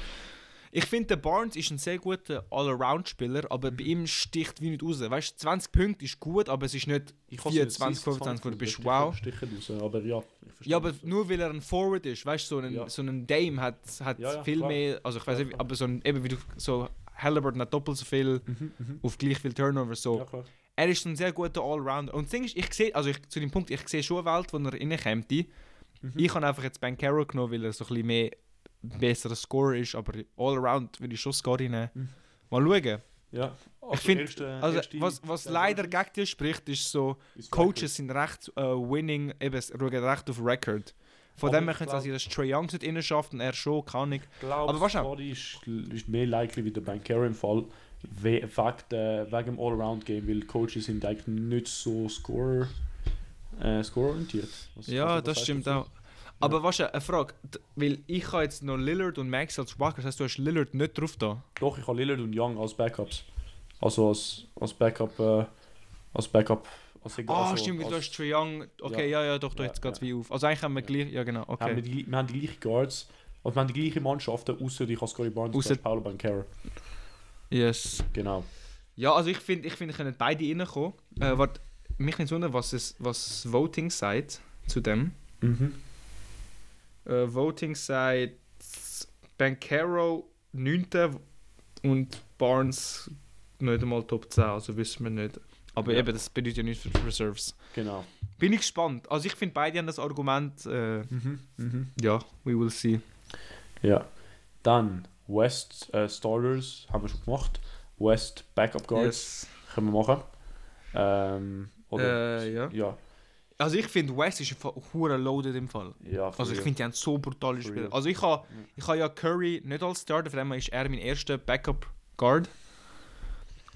Ich finde, der Barnes ist ein sehr guter All-Around-Spieler, aber bei ihm sticht wie nicht raus. Weißt du, 20 Punkte ist gut, aber es ist nicht Ich habe 24, 25, wo du bist. Wow. Raus, aber ja. ich verstehe Ja, aber nur weil er ein Forward ist, weißt du, so ein, Ja. so ein Dame hat, hat Ja, viel klar. mehr, also ich weiß nicht, aber so ein, eben wie du, so Halliburton hat doppelt so viel Mhm, mhm. auf gleich viel Turnover, so. Er ist ein sehr guter Allrounder. Und das Ding ist, ich sehe, also ich, zu dem Punkt, ich sehe schon eine Welt, wo er reinkommt. Mhm. Ich habe einfach jetzt Ben Carroll genommen, weil er so ein bisschen mehr besserer Scorer ist, aber Allround würde ich schon Scotty nehmen. Mhm. Mal schauen. Ja, Ich finde, also erste- was, was der leider gegen dich spricht, ist so, ist Coaches sind recht äh, winning, eben, schauen recht auf Record. Von Aber dem her sie glaub- also, dass Trey Young nicht innen schafft und er schon, kann ich. Glaube, Aber wahrscheinlich- Scotty ist, ist mehr likely wie der Ben Carey im Fall. We wegen, der, wegen dem Allround-Game, weil Coaches sind eigentlich nicht so score, äh, score-orientiert. Was- Ja, was das stimmt dazu? auch. Aber was eine Frage, weil ich habe jetzt noch Lillard und Max als Backer, das heißt, du hast Lillard nicht drauf da. Doch, ich habe Lillard und Young als Backups. Also als, als Backup, äh, als Backup. Als, Ah, also, stimmt, weil du als- hast Trey Young. Okay, ja, ja, doch, da Ja, jetzt geht's ja. wie auf. Also eigentlich haben wir gleich, ja genau, haben wir, okay. die, wir haben die gleichen Guards. Also wir haben die gleichen Mannschaften, außer ich habe Scotty Barnes und Paolo Banquero. Yes. Genau. Ja, also ich finde, ich finde, können beide reinkommen. Äh, warte, mich nicht wundern, was es, was das Voting sagt zu dem. Mhm. Äh, Voting sagt Bankero 9. und Barnes nicht einmal Top 10, also wissen wir nicht. Aber Ja. eben, das bedeutet ja nichts für die Reserves. Genau. Bin ich gespannt. Also ich finde, beide haben das Argument. Äh, Mhm. Mhm. ja, we will see. Ja. Dann West äh, Starters haben wir schon gemacht. West Backup Guards Yes. können wir machen. Ähm, oder, Äh, ja. ja. Also ich finde, West ist hure loaded im Fall. Ja, Also ich finde, die haben so brutale For Spieler. real. Also ich habe ich ha ja Curry nicht als Starter, von dem ist er mein erster Backup Guard.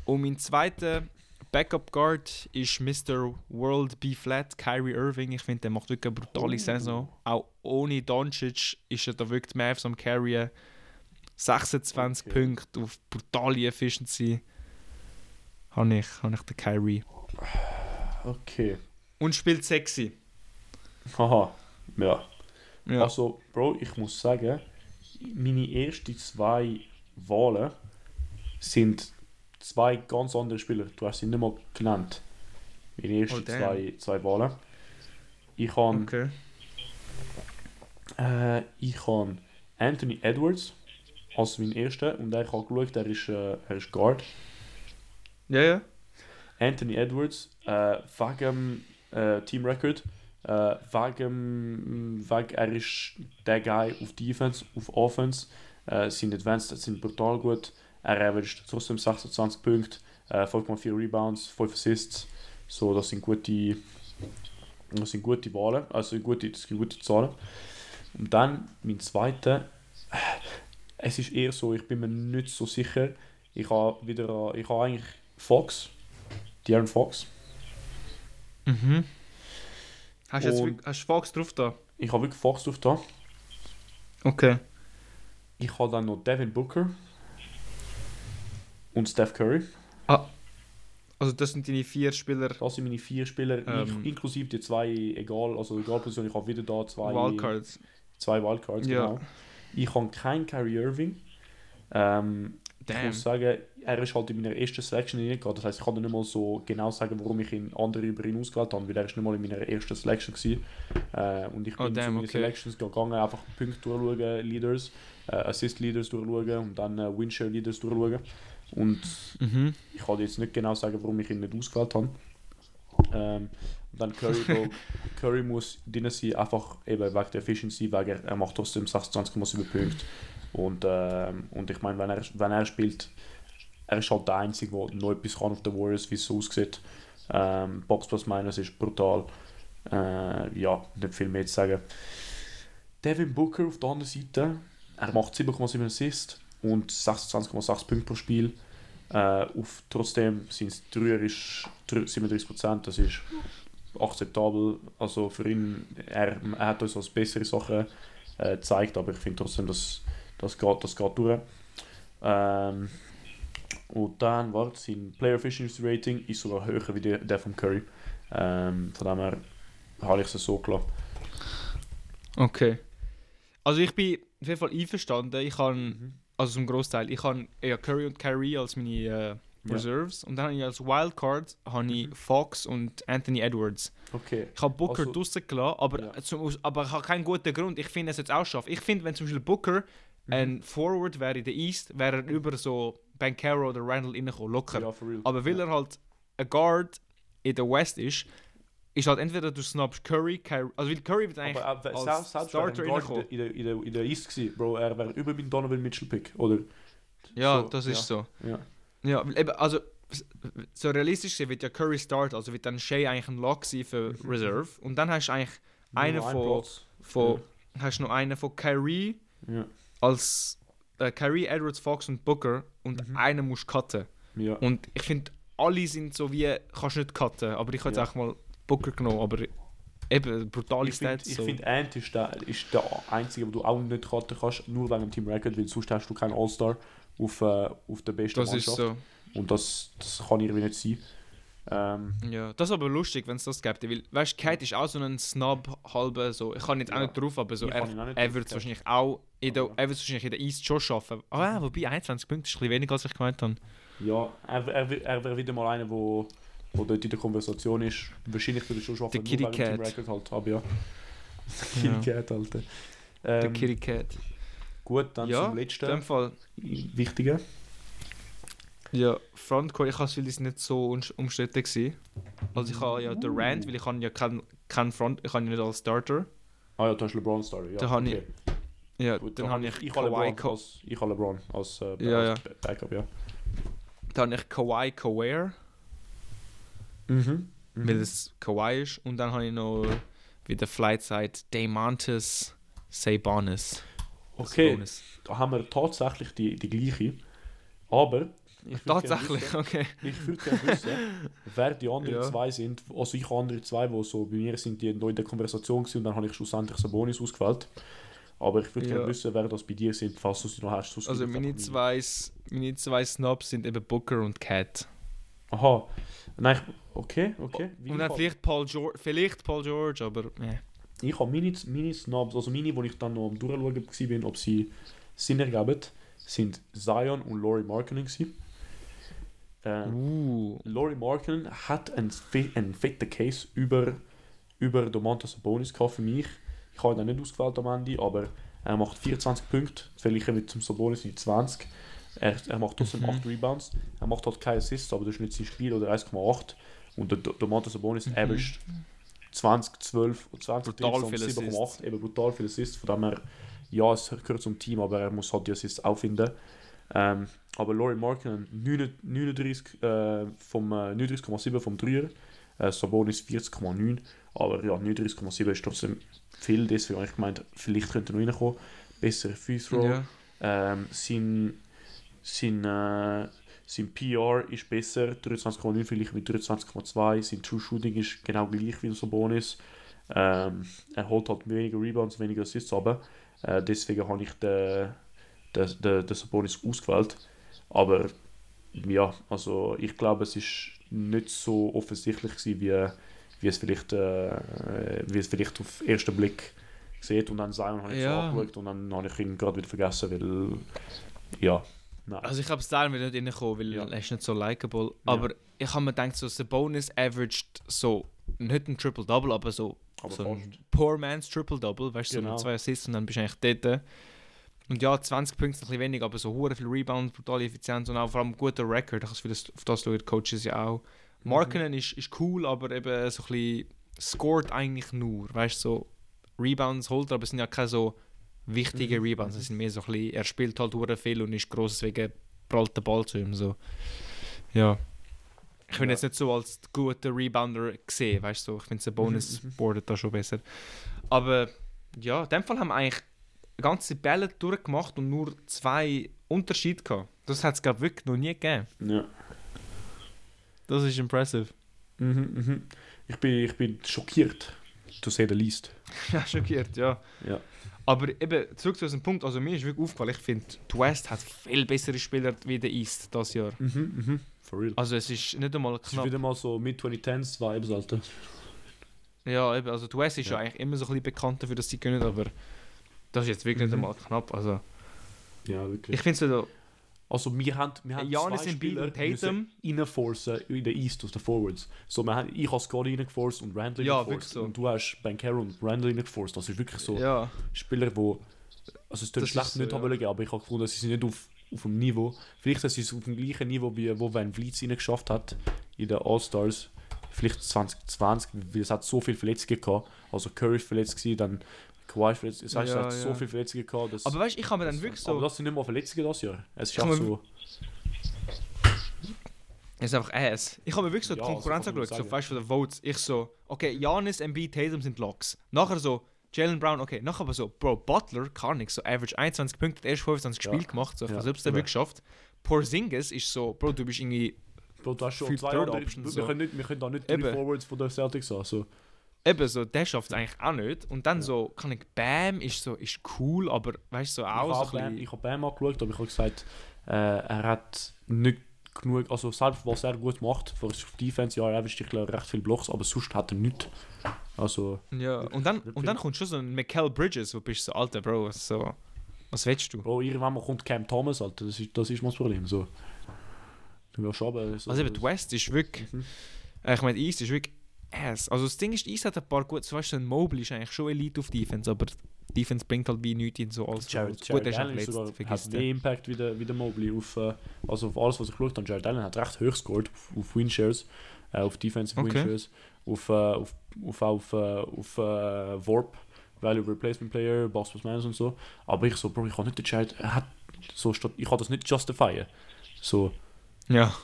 Und mein zweiter Backup Guard ist Mr. World B Flat, Kyrie Irving. Ich finde, der macht wirklich eine brutale Oh. Saison. Auch ohne Doncic ist er da wirklich Mavs am Carryen. 26 Okay. Punkte auf brutale Efficiency. Habe ich, habe ich den Kyrie. Okay. Und spielt sexy. Haha. Ja. Ja. Also, Bro, ich muss sagen, meine ersten zwei Wahlen sind zwei ganz andere Spieler. Du hast sie nicht mal genannt. Meine ersten Oh, zwei, zwei Wahlen. Ich habe okay. äh, ich habe Anthony Edwards als mein erster und ich habe geschaut, er ist, äh, er ist Guard. Ja, ja. Anthony Edwards, äh, wegen äh, Team Record, äh, wegen, wegen, er ist der Guy auf Defense, auf Offense, äh, seine Advanced sind brutal gut, er averaged trotzdem 26 Punkte, äh, 5,4 Rebounds, 5 Assists, so das sind gute, das sind gute Wahlen, also gute, das sind gute Zahlen. Und dann mein zweiter, es ist eher so, ich bin mir nicht so sicher, ich habe wieder, ich habe eigentlich Fox, De'Aaron Fox. Mhm. Hast du jetzt wirklich- hast Fox drauf da? Ich habe wirklich Fox drauf da. Okay. Ich habe dann noch Devin Booker und Steph Curry. Also das sind deine vier Spieler Das sind meine vier Spieler, Ähm. in- inklusive die zwei, egal, also egal Position, ich habe wieder da zwei Wildcards. Zwei Wildcards, Ja. genau. Ich habe keinen Kyrie Irving. Ähm, ich muss sagen, er ist halt in meiner ersten Selection reingegangen. Das heißt, ich kann dir nicht mal so genau sagen, warum ich ihn andere über ihn ausgewählt habe, weil er ist nicht mal in meiner ersten Selection war. Äh, und ich Oh, bin damn, zu meinen okay. Selections gegangen, einfach Punkte durchschauen, Leaders, äh, Assist Leaders durchschauen und dann äh, Windshare Leaders durchschauen. Und Mhm. ich kann jetzt nicht genau sagen, warum ich ihn nicht ausgewählt habe. Ähm, und dann Curry, Bro, Curry muss sein, einfach eben wegen der Efficiency, wegen er, macht trotzdem 26,7 Punkte. Und, ähm, und ich meine, wenn er, wenn er spielt, er ist halt der Einzige, der noch etwas kann auf den Warriors, wie es so aussieht. Ähm, Box plus Minus ist brutal. Äh, ja, nicht viel mehr zu sagen. Devin Booker auf der anderen Seite, er macht 7,7 Assists und 26,6 Punkte pro Spiel. Äh, auf, trotzdem sind es Dreier ist drü- 37%, das ist akzeptabel. Also für ihn, er, er hat uns als bessere Sachen äh, gezeigt, aber ich finde trotzdem, dass das geht, das geht durch. Ähm, und dann, warte, sein Player Efficiency Rating ist sogar höher wie der, der von Curry. Ähm, von dem her habe ich es so gelassen. Okay. Also ich bin auf jeden Fall einverstanden. Ich habe, Mhm. also zum Großteil, ich habe ja Curry und Kyrie als meine äh, Ja. Reserves und dann habe ich als Wildcard habe Mhm. Fox und Anthony Edwards. Okay. Ich habe Booker Also- gelassen, aber, Ja. zum, aber ich habe keinen guten Grund. Ich finde es jetzt auch scharf. Ich finde, wenn zum Beispiel Booker Mhm. ein Forward wäre in der East, wäre er über so Bankero oder Randall reingekommen, locker. Ja, for real. Aber weil ja. er halt ein Guard in der West ist, ist halt entweder du snappst Curry, Kyrie, also weil Curry wird eigentlich Aber äh, als selbst Starter Starter in reingekommen. in, der, in, der, in der East gewesen, Bro, er wäre über meinen Donovan Mitchell Pick, oder? Ja, So, das ist so. Ja. Ja, weil eben, also so realistisch gesehen wird ja Curry Start, also wird dann Shea eigentlich ein Lock sein für Mhm. Reserve. Und dann hast du eigentlich Einer Nur ein von- Platz. von, hast du noch einen von Kyrie Ja. als äh, Kyrie, Edwards, Fox und Booker und Mhm. einen musst du cutten. Ja. Und ich finde, alle sind so wie, kannst du nicht cutten, aber ich habe Ja. jetzt auch mal Booker genommen, aber eben brutale Ich finde, Stats. ich so. find, Ant ist der, ist der einzige, wo du auch nicht cutten kannst, nur wegen dem Team Record, weil sonst hast du keinen All-Star auf, äh, auf der besten das ist Mannschaft. so. Und das, das kann irgendwie nicht sein. Ähm, Ja, das ist aber lustig, wenn es das gibt. Weil, weißt du, Kate ist auch so ein Snob, halber so. Ich kann jetzt auch Ja. nicht drauf, aber so, er, auch er wird wahrscheinlich auch in der, Aber- er wird's wahrscheinlich in der East schon schaffen. Aber ja, wobei 21 Punkte ist ein bisschen weniger, als ich gemeint habe. ja, er, er, er wäre wieder mal einer, wo, wo dort in der Konversation ist. Wahrscheinlich würde er schon schaffen, Der nur Cat. Record halt. Aber ja. Ja. Kitty Cat, Alter. Der Ähm, Kitty Cat. Gut, dann Ja, zum In letzten dem Fall, Wichtigen. ja, Frontcourt, ich habe es, nicht so umstritten war. Also ich habe ja Durant, weil ich habe ja keinen kein Front, ich habe ihn nicht als Starter. Ah ja, du hast LeBron Story. Ja, Da habe okay. Ja, Gut, dann da habe hab ich, ich, ich habe Kawhi, als, ich habe LeBron als, äh, Ja, als Ba- Backup, ja. dann habe ich Kawhi Kaware, Mhm. weil es Kawhi ist. Und dann habe ich noch wieder Flightside Damantis Sabonis. Okay, da haben wir tatsächlich die, die gleiche. Aber Tatsächlich, wissen- okay. Ich würde gerne wissen, wer die anderen Ja. zwei sind. Also ich habe andere zwei, die so bei mir sind, die noch in der Konversation waren und dann habe ich schlussendlich Sabonis ausgewählt. Aber ich würde Ja. gerne wissen, wer das bei dir sind, falls du sie noch hast. Also meine zwei, meine zwei Snobs sind eben Booker und Cat. Aha. Nein, ich, okay, okay. Wie Und dann vielleicht Paul George, vielleicht Paul George, aber äh. Ich habe meine, meine Snobs, also meine, wo ich dann noch am Durchschauen war, ob sie Sinn ergeben, sind Zion und Laurie Markkinen. gewesen. Äh, Uh. Laurie Markkinen hat einen, einen fetten Case über, über Domantas Sabonis gehabt für mich. Ich habe ihn nicht ausgewählt am Ende, aber er macht 24 Punkte, verglichen mit dem Sabonis in 20. Er, er macht trotzdem Mhm. 8 Rebounds. Er macht halt keine Assists, aber das ist nicht sein Spiel oder 1,8. Und der Do- Domantas Sabonis Mhm. averaged 20, 12 und 20 Brutal Tricks und viele 7,8. Eben brutal viele Assists. Von dem her, ja, es gehört zum Team, aber er muss halt die Assists auch finden. Ähm, aber Laurie Markkinen 39, äh, vom, äh, 39,7 vom Dreier, äh, Sabonis 40,9, aber ja, 39,7 ist trotzdem viel, deswegen habe ich gemeint, vielleicht könnte er noch reinkommen. Bessere Free Throw. Ja. Ähm, sein, sein, äh, sein PR ist besser, 23,9 vielleicht mit 23,2. Sein True Shooting ist genau gleich wie ein Sabonis. Ähm, er holt halt weniger Rebounds, weniger Assists, aber äh, deswegen habe ich den, den, den, den Sabonis ausgewählt. Aber ja, also ich glaube, es ist nicht so offensichtlich gewesen, wie, wie, es vielleicht, äh, wie es vielleicht auf den ersten Blick sieht. Und dann Zion habe ich Ja. so angeschaut und dann habe ich ihn gerade wieder vergessen, weil ja, nein. Also ich glaube, Style wird nicht reinkommen, weil Ja. er ist nicht so likable. Aber ich habe mir gedacht, so Sabonis averaged so, nicht ein Triple-Double, aber so, aber so fast. ein Poor Man's Triple-Double, weißt du, so Genau. mit zwei Assists und dann bist du eigentlich dort. Und ja, 20 Punkte ist ein bisschen wenig, aber so hure viel Rebound, brutale Effizienz und auch vor allem guter Record. Ich habe auf das schauen die Coaches ja auch. Mhm. Markenen ist, ist cool, aber eben so ein bisschen scored eigentlich nur. Weißt du, so Rebounds holt er, aber es sind ja keine so wichtigen Mhm. Rebounds. Es sind mehr so ein bisschen, er spielt halt hure viel und ist gross, deswegen prallt der Ball zu ihm. So. Ja. Ich bin Ja. jetzt nicht so als guter Rebounder gesehen, weißt du, so. ich finde der Bonus Mhm, mhm. boardet da schon besser. Aber ja, in dem Fall haben wir eigentlich ganze Bälle durchgemacht und nur zwei Unterschiede gehabt. Das hat es, glaube wirklich noch nie gegeben. Ja. Das ist impressive. Mhm, mhm. Ich, bin, ich bin schockiert, to say the least. Ja, schockiert, ja. Ja. Aber eben, zurück zu diesem Punkt, also mir ist wirklich aufgefallen, ich finde, die West hat viel bessere Spieler wie der East das Jahr. Mhm, mhm. For real. Also es ist nicht einmal Es ist knapp. wieder mal so mit 2010s Vibes, Alter. Ja, eben, also die West ist ja. Ja. eigentlich immer so ein bisschen bekannt dafür, dass sie können, aber das ist jetzt wirklich nicht Mhm. einmal knapp. Also Ja, wirklich. ich finde so, Also wir haben, wir haben Janis zwei Spieler und Tatum. reinforcen in der East aus den Forwards. So, wir haben, ich habe Scotty reingeforced und Randall Ja, reingeforced. so. Und du hast Bankero und Randall reingeforced. Das ist wirklich so ja, Spieler, wo also es tut schlecht so, nicht ja. haben wollen, aber ich habe gefunden, sie sind nicht auf, auf dem Niveau. Vielleicht sind sie auf dem gleichen Niveau, wie wo Van Vliet es geschafft hat in den All-Stars. Vielleicht 2020, weil es hat so viele Verletzungen gehabt. Also Curry ist verletzt gewesen, dann Kawhi verletzt. Das heißt, Ja, es hat so ja. viele Verletzungen gehabt. Dass, aber weißt du, ich habe mir dann wirklich aber so, das sind nicht mal Verletzungen das Jahr. Es ist auch so. es ist einfach ass. Ich habe mir wirklich so die Ja, also Konkurrenz angeschaut, so weißt du, von den Votes. Ich so, okay, Janis, Embiid, Tatum sind Locks. Nachher so, Jalen Brown, okay, nachher aber so, Bro, Butler kann nichts, so average 21 Punkte, erst 25 Ja. Spiele gemacht, so, ich Ja, es der eben. wirklich schafft. Porzingis ist so, Bro, du bist irgendwie Bro, du hast schon zwei Third Options, wir, so. können nicht, wir können da nicht Eben. Forwards von den Celtics haben. So. Eben so, der schafft es eigentlich auch nicht. Und dann Ja. so, kann ich, Bam ist so, ist cool, aber weißt du, so ich auch so habe ein Bam, ich hab Bam angeschaut, aber ich habe gesagt, äh, er hat nicht genug, also selbst was er gut macht, für auf Defense, ja, er ich glaube recht viele Blocks, aber sonst hat er nichts. Also, Ja, und dann, und dann kommt schon so ein Michael Bridges, wo du bist so, alter Bro, so, was willst du? Bro, irgendwann mal kommt Cam Thomas, Alter, das ist, das ist mein Problem. So. Du willst aber so, Also eben, die West ist wirklich, Mhm. äh, ich meine, East ist wirklich ass. Also das Ding ist, East hat ein paar gute, so weißt du, ein Mobley ist eigentlich schon Elite auf Defense, aber Defense bringt halt wie nichts in so alles. Jared, Gut, Jared auch Allen ist sogar, hat mehr Impact wie der, wie der Mobley auf, äh, also auf alles, was ich geschaut habe. Jared Allen hat recht hoch gescored auf, auf Winshares, äh, auf Defensive Okay. Winshares, auf, äh, auf, auf, auf, äh, auf äh, Warp, Value Replacement Player, Box Man und so. Aber ich so, Bro, ich kann nicht den Jared, er hat so, ich kann das nicht justifieren. So, Ja,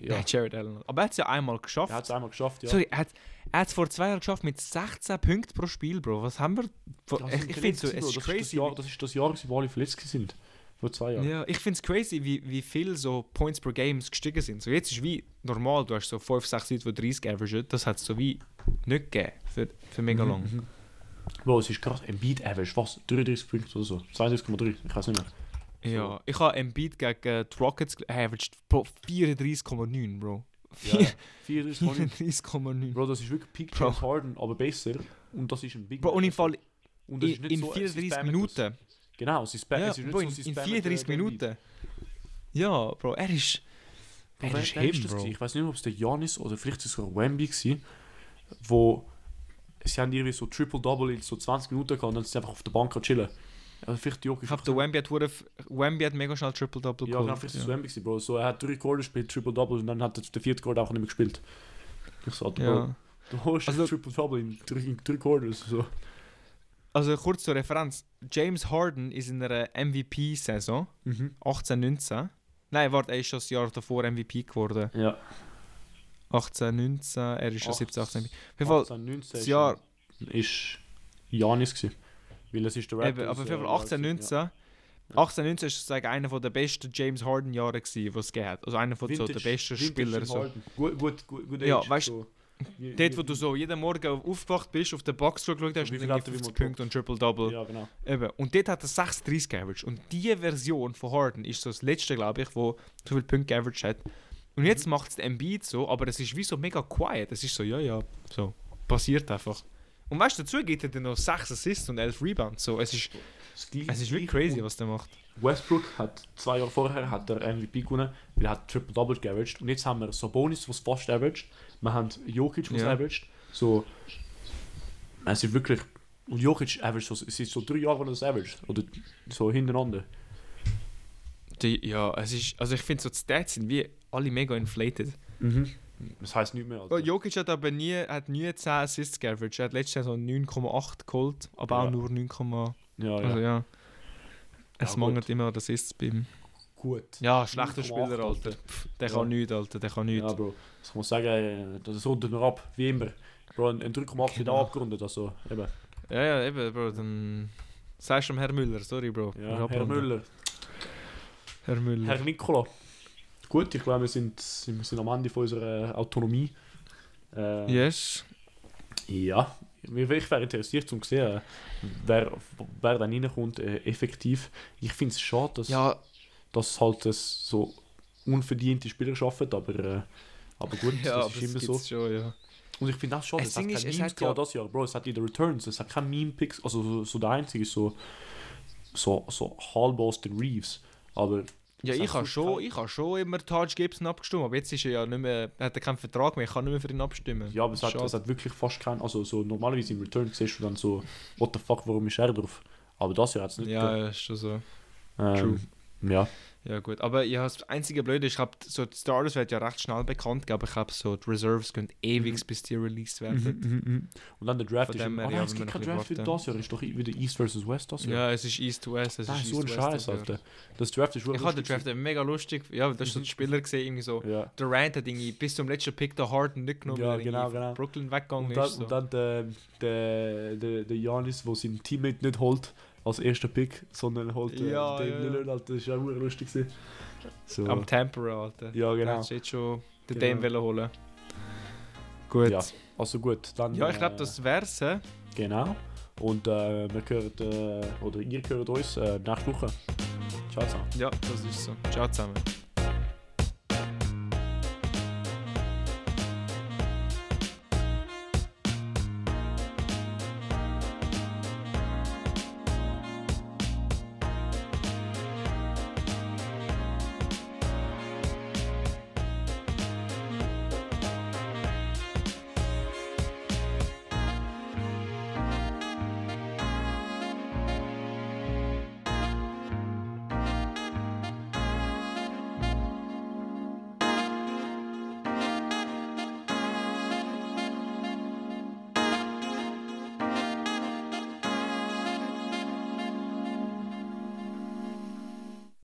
ja. ja. Jared Allen. Aber er hat es ja einmal geschafft. Er hat es einmal geschafft, ja. Sorry, er hat es vor zwei Jahren geschafft mit 16 Punkten pro Spiel, Bro. Was haben wir? Ich ich finde so, es ist das crazy. Ist das, Jahr, das ist das Jahr, wo alle verletzt sind. Vor zwei Jahren. Ja, ich finde es crazy, wie, wie viel so Points per Games gestiegen sind. So jetzt ist wie normal, du hast so 5, 6 Leute, die 30 averagen. Das hat es so wie nicht gegeben für, für mega lang. Mhm. Bro, es ist krass. Ein Beat Average, was? 33 Punkte oder so? 32,3, ich weiß nicht mehr. Ja, ich habe Embiid gegen die Rockets averaged Bro, 34,9, Bro. Ja, 34,9. 34,9. Bro, das ist wirklich Peak. James Harden, aber besser. Und das ist ein Big Bro, und im Fall Und in, ist in so, sie 34 spammen Minuten. Genau, sie spammen Ja, es ist nicht Bro, so, in, in spammen, 34 äh, Minuten. Ja, Bro, er ist. Bro, Er ist ist him, Bro. Ich weiß nicht ob es der Janis oder vielleicht ist sogar Wemby war, wo sie haben irgendwie so Triple-Double in so 20 Minuten gehabt und dann sind sie einfach auf der Bank chillen. Also vielleicht Jokic. Ich glaube, der Wemby hat, f- Wemby hat mega schnell Triple-Double Ja, genau, vielleicht ist es Wemby gewesen, Bro. So, er hat drei Quarter gespielt, Triple-Double und dann hat er den vierten Quarter auch nicht mehr gespielt. Ich Bro, Ja. du holst Also- Triple-Double in drei, in drei Quarters. So. Also kurz zur Referenz. James Harden ist in einer MVP-Saison Mhm. 18, 19. Nein, warte, er ist schon das Jahr davor MVP geworden. Ja. 18, 19, er ist schon 17, 18. Auf jeden Fall, 18, 19 das ist- Jahr, ist Janis gewesen. Weil es ist der eben, aber auf jeden Fall 18, 19. 18, 19 ist sozusagen einer der besten James Harden-Jahre, gewesen, die es gegeben hat. Also einer von so der besten Spieler. So. Gut, gut, gut, gut Ja, Age, weißt- so. Wie- Dort, wo du so jeden Morgen aufgewacht bist, auf den Box geschaut hast und viel wie 50 man Punkte und Triple-Double. Ja, genau. Eben. Und dort hat er 36 geaveraged. Und diese Version von Harden ist so das letzte, glaube ich, wo so viele Punkte geaveraged hat. Und jetzt macht es Embiid so, aber es ist wie so mega quiet. Es ist so, ja, ja, so, passiert einfach. Und weißt du, dazu gibt er dann noch 6 Assists und 11 Rebounds. So, es ist, es ist wirklich crazy, was der macht. Westbrook hat zwei Jahre vorher hat er MVP gewonnen, weil er hat Triple-Double geaveraged. Und jetzt haben wir Sabonis, was fast averaged. Wir haben Jokic, was Ja. averaged. So, es ist wirklich... Und Jokic averaged, so, es ist so drei Jahre, wo er das averaged. Oder so hintereinander. Die, ja, es ist, also ich finde so die Stats sind wie alle mega inflated. Mhm. Das heisst nicht mehr, Alter. Oh, Jokic hat aber nie, hat nie 10 Assists geaveraged. Er hat letztes Jahr so 9,8 geholt, aber Ja. auch nur 9, Ja, ja. also ja. Es Ja, mangelt immer an Assists bei ihm. Gut. Ja, schlechter 9,8, Spieler, Alter. Alter. Pff, der Ja. kann nichts, Alter. Der kann nichts. Ja, Bro. Das muss sagen, äh, das rundet nur ab, wie immer. Bro, ein ein 3,8 wird Genau. auch abgerundet, also eben. Ja, ja, eben, Bro. Dann sagst du Herr Müller, sorry, Bro. Ja, Herr. Müller. Herr Müller. Herr Nicola. Gut, ich glaube, wir sind, wir sind am Ende von unserer Autonomie. Äh, Yes. Ja, ich wäre interessiert, um zu sehen, wer, wer dann reinkommt, äh, effektiv. Ich finde es schade, dass, Ja, dass halt das so unverdiente Spieler schaffen, aber, äh, aber gut, ja das aber ist immer so. schon, ja. Und ich finde auch schade, Das es hat keine es Memes hat ja- gehabt das Jahr. Bro, es hat in den Returns, es hat keine Meme-Picks, also so, so der einzige ist so, so, so halb Austin Reeves. Aber Ja, ich habe schon, ich habe schon immer Taj Gibson abgestimmt, aber jetzt ist er ja nicht mehr, hat er keinen Vertrag mehr, ich kann nicht mehr für ihn abstimmen. ja, aber es hat, es hat wirklich fast keinen, also so normalerweise im Return siehst du dann so, what the fuck, warum ist er drauf? Aber das Jahr hat es nicht Ja, ja, ist schon so. ähm, Ja, Ja gut, aber ja, das einzige Blöde ist, ich glaube, so die Starters werden ja recht schnell bekannt, aber ich glaube, so die Reserves können ewig, Mhm. bis die released werden. Und dann der Draft Von ist. dem Oh nein, ja, es gibt kein Draft für ein das Jahr, ist doch wieder East versus West das Ja, Jahr. es ist East to West, es das ist ist so ein Scheiß. Alter. Das Draft ist Ich habe den Draft mega lustig, ja, das ist so Mhm. die Spieler gesehen, irgendwie so. Ja. Der Rand hat irgendwie bis zum letzten Pick der Harden nicht genommen, Ja, weil genau, genau. Brooklyn weggegangen Und dann, ist. So. und dann der, der, der, der Janis, der seinen Teammate nicht holt als erster Pick, sondern holt äh, Ja, Dave ja. Lillard, Alter, das ist auch lustig. So. Am Tempera, Alter. Ja, genau. hast du jetzt schon den Genau. Dame wollen holen. Gut. Ja, Ja, Also gut, dann. ich glaube, äh, das wär's. hä? Genau. Und äh, wir hören, äh, oder ihr hört uns äh, nächste Woche. Ciao zusammen. Ja, das ist so. Ciao zusammen.